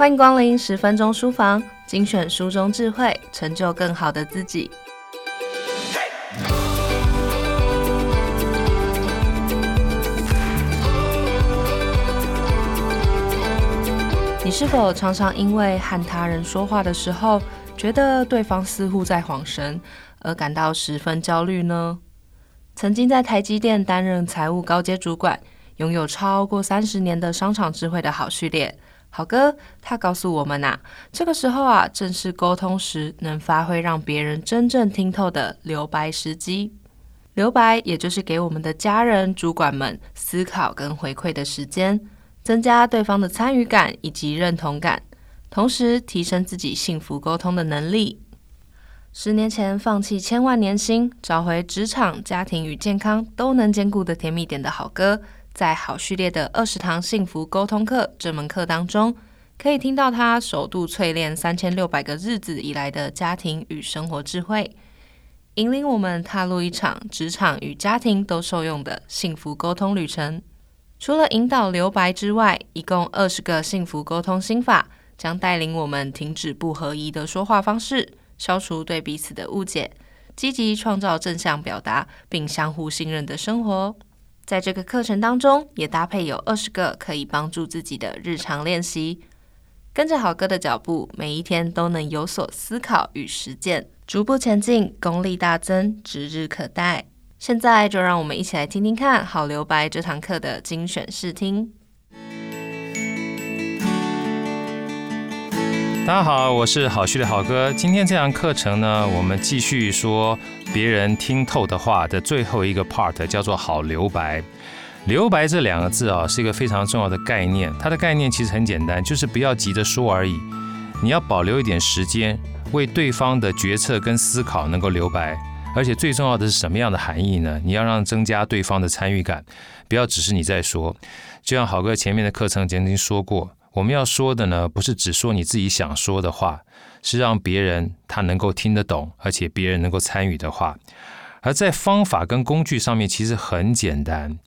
欢迎光临十分钟书房，精选书中智慧，成就更好的自己。你是否常常因为和他人说话的时候，觉得对方似乎在晃神，而感到十分焦虑呢？曾经在台积电担任财务高阶主管，拥有超过三十年的商场智慧的好序列，好哥，他告诉我们呐、这个时候啊，正是沟通时能发挥让别人真正听透的留白时机。留白也就是给我们的家人、主管们思考跟回馈的时间，增加对方的参与感以及认同感，同时提升自己幸福沟通的能力。十年前放弃千万年薪，找回职场、家庭与健康都能兼顾的甜蜜点的好哥，在好序列的二十堂幸福沟通课这门课当中，可以听到他首度淬炼三千六百个日子以来的家庭与生活智慧，引领我们踏入一场职场与家庭都受用的幸福沟通旅程。除了引导留白之外，一共二十个幸福沟通心法，将带领我们停止不合宜的说话方式。消除对彼此的误解，积极创造正向表达，并相互信任的生活。在这个课程当中，也搭配有二十个可以帮助自己的日常练习。跟着好哥的脚步，每一天都能有所思考与实践，逐步前进，功力大增，指日可待。现在就让我们一起来听听看好留白这堂课的精选试听。大家好，我是好旭的好哥。今天这堂课程呢，我们继续说别人听透的话的最后一个 part，叫做好留白。留白这两个字啊，是一个非常重要的概念。它的概念其实很简单，就是不要急着说而已。你要保留一点时间，为对方的决策跟思考能够留白。而且最重要的是什么样的含义呢？你要让增加对方的参与感，不要只是你在说。就像好哥前面的课程曾经说过。我们要说的呢，不是只说你自己想说的话，是让别人他能够听得懂，而且别人能够参与的话。而在方法跟工具上面，其实很简单，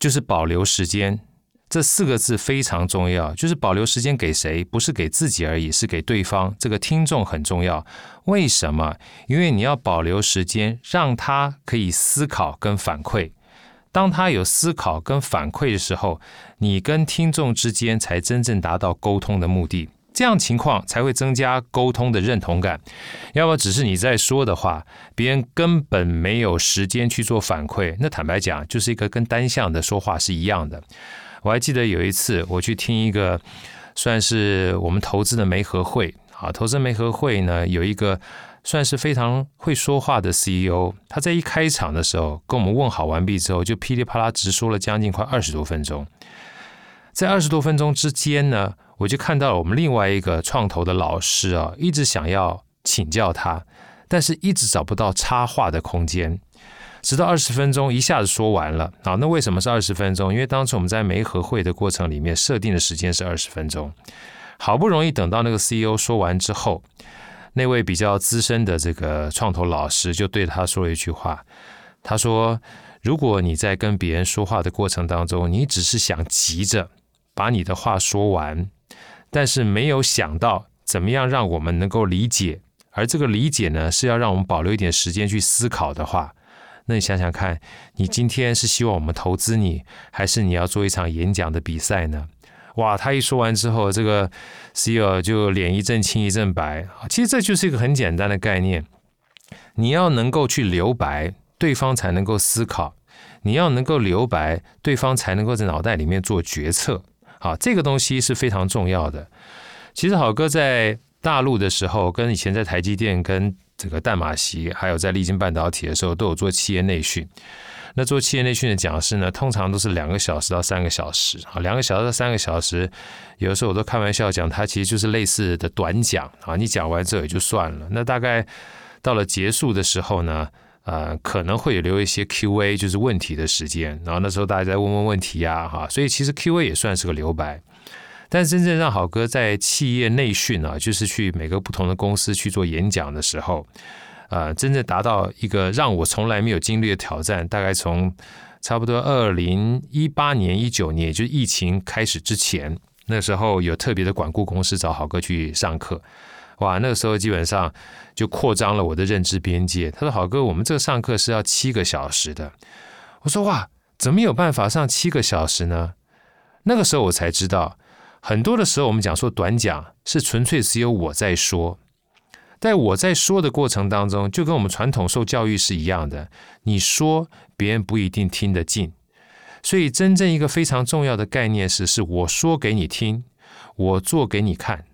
就是保留时间。这四个字非常重要，就是保留时间给谁？不是给自己而已，是给对方。这个听众很重要。为什么？因为你要保留时间，让他可以思考跟反馈。当他有思考跟反馈的时候，你跟听众之间才真正达到沟通的目的，这样情况才会增加沟通的认同感。要么只是你在说的话，别人根本没有时间去做反馈，那坦白讲，就是一个跟单向的说话是一样的。我还记得有一次我去听一个算是我们投资的媒合会啊，投资媒合会呢有一个。算是非常会说话的 CEO，他在一开场的时候跟我们问好完毕之后，就噼里啪啦直说了将近快二十多分钟。在二十多分钟之间呢，我就看到了我们另外一个创投的老师啊，一直想要请教他，但是一直找不到插话的空间。直到二十分钟一下子说完了啊，那为什么是二十分钟？因为当时我们在媒合会的过程里面设定的时间是二十分钟，好不容易等到那个 CEO 说完之后。那位比较资深的这个创投老师就对他说了一句话，他说：“如果你在跟别人说话的过程当中，你只是想急着把你的话说完，但是没有想到怎么样让我们能够理解，而这个理解呢，是要让我们保留一点时间去思考的话，那你想想看，你今天是希望我们投资你，还是你要做一场演讲的比赛呢？”哇，他一说完之后，这个 CEO 就脸一阵青一阵白。其实这就是一个很简单的概念，你要能够去留白，对方才能够思考；你要能够留白，对方才能够在脑袋里面做决策。好，这个东西是非常重要的。其实好哥在大陆的时候，跟以前在台积电、跟这个淡马锡，还有在力晶半导体的时候，都有做企业内训。那做企业内训的讲师呢，通常都是两个小时到三个小时啊，两个小时到三个小时，有的时候我都开玩笑讲，它其实就是类似的短讲啊，你讲完之后也就算了。那大概到了结束的时候呢，呃，可能会留一些 Q&A，就是问题的时间，然后那时候大家在问问问题呀，哈，所以其实 Q&A 也算是个留白。但真正让好哥在企业内训啊，就是去每个不同的公司去做演讲的时候。呃，真正达到一个让我从来没有经历的挑战，大概从差不多二零一八年、一九年，也就疫情开始之前那时候有特别的管顾公司找好哥去上课，哇，那个时候基本上就扩张了我的认知边界。他说：“好哥，我们这个上课是要七个小时的。”我说：“哇，怎么有办法上七个小时呢？”那个时候我才知道，很多的时候我们讲说短讲是纯粹只有我在说。在我在说的过程当中，就跟我们传统受教育是一样的。你说，别人不一定听得进，所以真正一个非常重要的概念是：是我说给你听，我做给你看。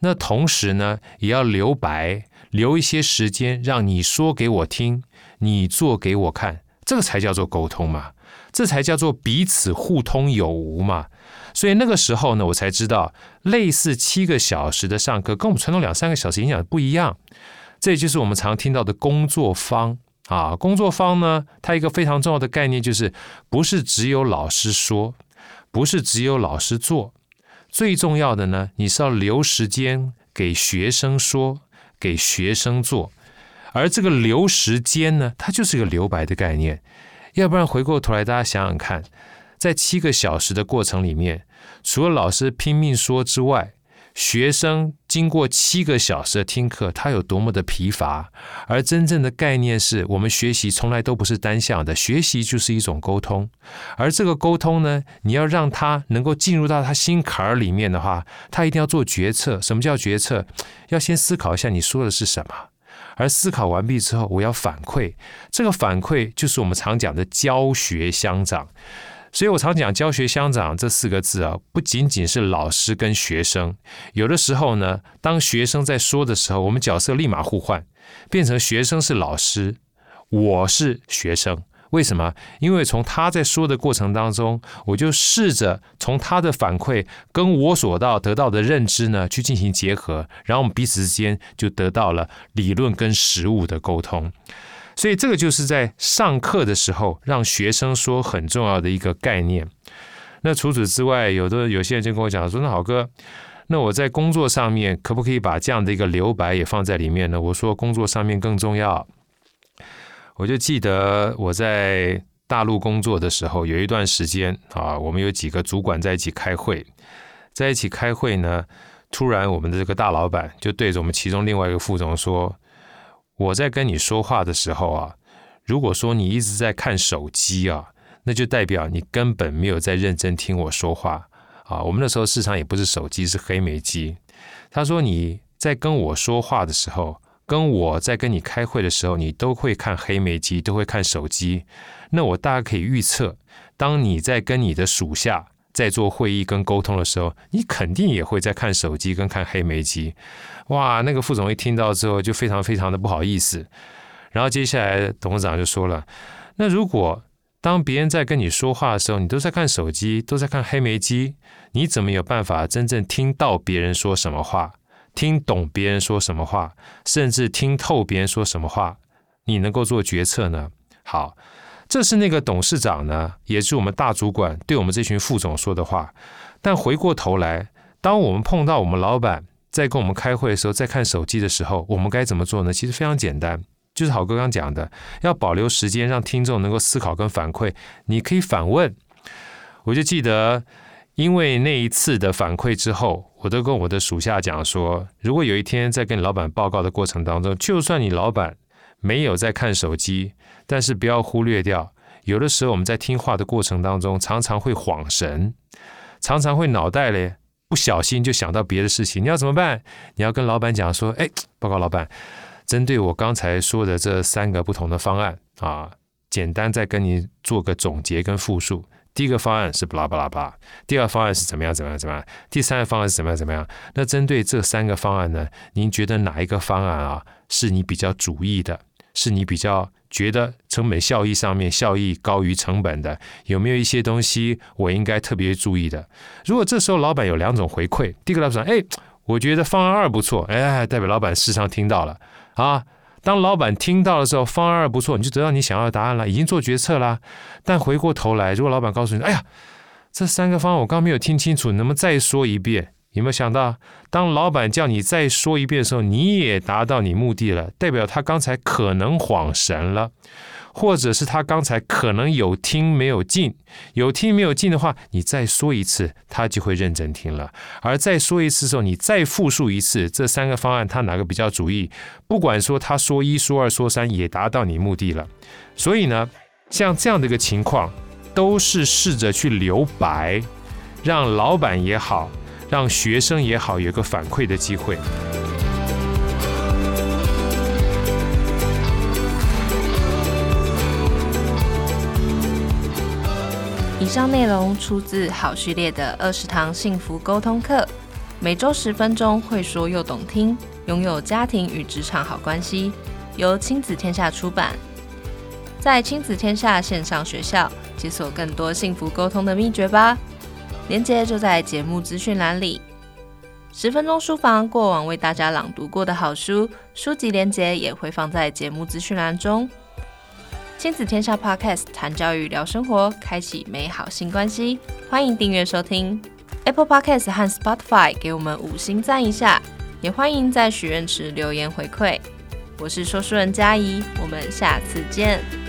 那同时呢，也要留白，留一些时间，让你说给我听，你做给我看，这个才叫做沟通嘛，这才叫做彼此互通有无嘛。所以那个时候呢，我才知道，类似七个小时的上课，跟我们传统两三个小时影响不一样。这也就是我们常听到的工作坊啊。工作坊呢，它一个非常重要的概念就是，不是只有老师说，不是只有老师做，最重要的呢，你是要留时间给学生说，给学生做。而这个留时间呢，它就是一个留白的概念。要不然回过头来，大家想想看。在七个小时的过程里面，除了老师拼命说之外，学生经过七个小时的听课，他有多么的疲乏。而真正的概念是我们学习从来都不是单向的，学习就是一种沟通。而这个沟通呢，你要让他能够进入到他心坎儿里面的话，他一定要做决策。什么叫决策？要先思考一下你说的是什么，而思考完毕之后，我要反馈。这个反馈就是我们常讲的教学相长。所以我常讲“教学相长”这四个字啊，不仅仅是老师跟学生。有的时候呢，当学生在说的时候，我们角色立马互换，变成学生是老师，我是学生。为什么？因为从他在说的过程当中，我就试着从他的反馈跟我所到得到的认知呢，去进行结合，然后我们彼此之间就得到了理论跟实物的沟通。所以这个就是在上课的时候让学生说很重要的一个概念。那除此之外，有的有些人就跟我讲说：“那好哥，那我在工作上面可不可以把这样的一个留白也放在里面呢？”我说：“工作上面更重要。”我就记得我在大陆工作的时候，有一段时间啊，我们有几个主管在一起开会，在一起开会呢，突然我们的这个大老板就对着我们其中另外一个副总说。我在跟你说话的时候啊，如果说你一直在看手机啊，那就代表你根本没有在认真听我说话啊。我们那时候市场也不是手机，是黑莓机。他说你在跟我说话的时候，跟我在跟你开会的时候，你都会看黑莓机，都会看手机。那我大概可以预测，当你在跟你的属下。在做会议跟沟通的时候，你肯定也会在看手机跟看黑莓机。哇，那个副总一听到之后就非常非常的不好意思。然后接下来董事长就说了：“那如果当别人在跟你说话的时候，你都在看手机，都在看黑莓机，你怎么有办法真正听到别人说什么话，听懂别人说什么话，甚至听透别人说什么话？你能够做决策呢？”好。这是那个董事长呢，也是我们大主管对我们这群副总说的话。但回过头来，当我们碰到我们老板在跟我们开会的时候，在看手机的时候，我们该怎么做呢？其实非常简单，就是好哥刚讲的，要保留时间，让听众能够思考跟反馈。你可以反问。我就记得，因为那一次的反馈之后，我都跟我的属下讲说，如果有一天在跟老板报告的过程当中，就算你老板没有在看手机。但是不要忽略掉，有的时候我们在听话的过程当中，常常会恍神，常常会脑袋嘞不小心就想到别的事情。你要怎么办？你要跟老板讲说：“哎，报告老板，针对我刚才说的这三个不同的方案啊，简单再跟你做个总结跟复述。第一个方案是巴拉巴拉巴，第二方案是怎么样怎么样怎么样，第三个方案是怎么样怎么样。那针对这三个方案呢，您觉得哪一个方案啊是你比较主意的？是你比较？觉得成本效益上面效益高于成本的，有没有一些东西我应该特别注意的？如果这时候老板有两种回馈，第一个老板说：“哎，我觉得方案二不错。”哎，代表老板事实上听到了啊。当老板听到的时候，方案二不错，你就得到你想要的答案了，已经做决策了。但回过头来，如果老板告诉你：“哎呀，这三个方案我刚没有听清楚，能不能再说一遍？”有没有想到，当老板叫你再说一遍的时候，你也达到你目的了，代表他刚才可能恍神了。或者是他刚才可能有听没有进，有听没有进的话，你再说一次，他就会认真听了。而再说一次的时候，你再复述一次，这三个方案他哪个比较主意？不管说他说一说二说三，也达到你目的了。所以呢，像这样的一个情况，都是试着去留白，让老板也好，让学生也好，有个反馈的机会。上内容出自好序列的二十堂幸福沟通课，每周十分钟，会说又懂听，拥有家庭与职场好关系。由亲子天下出版，在亲子天下线上学校解锁更多幸福沟通的秘诀吧。连接就在节目资讯栏里。十分钟书房过往为大家朗读过的好书，书籍连接也会放在节目资讯栏中。亲子天下 Podcast 谈教育聊生活，开启美好新关系。欢迎订阅收听 Apple Podcast 和 Spotify，给我们五星赞一下。也欢迎在许愿池留言回馈。我是说书人佳怡，我们下次见。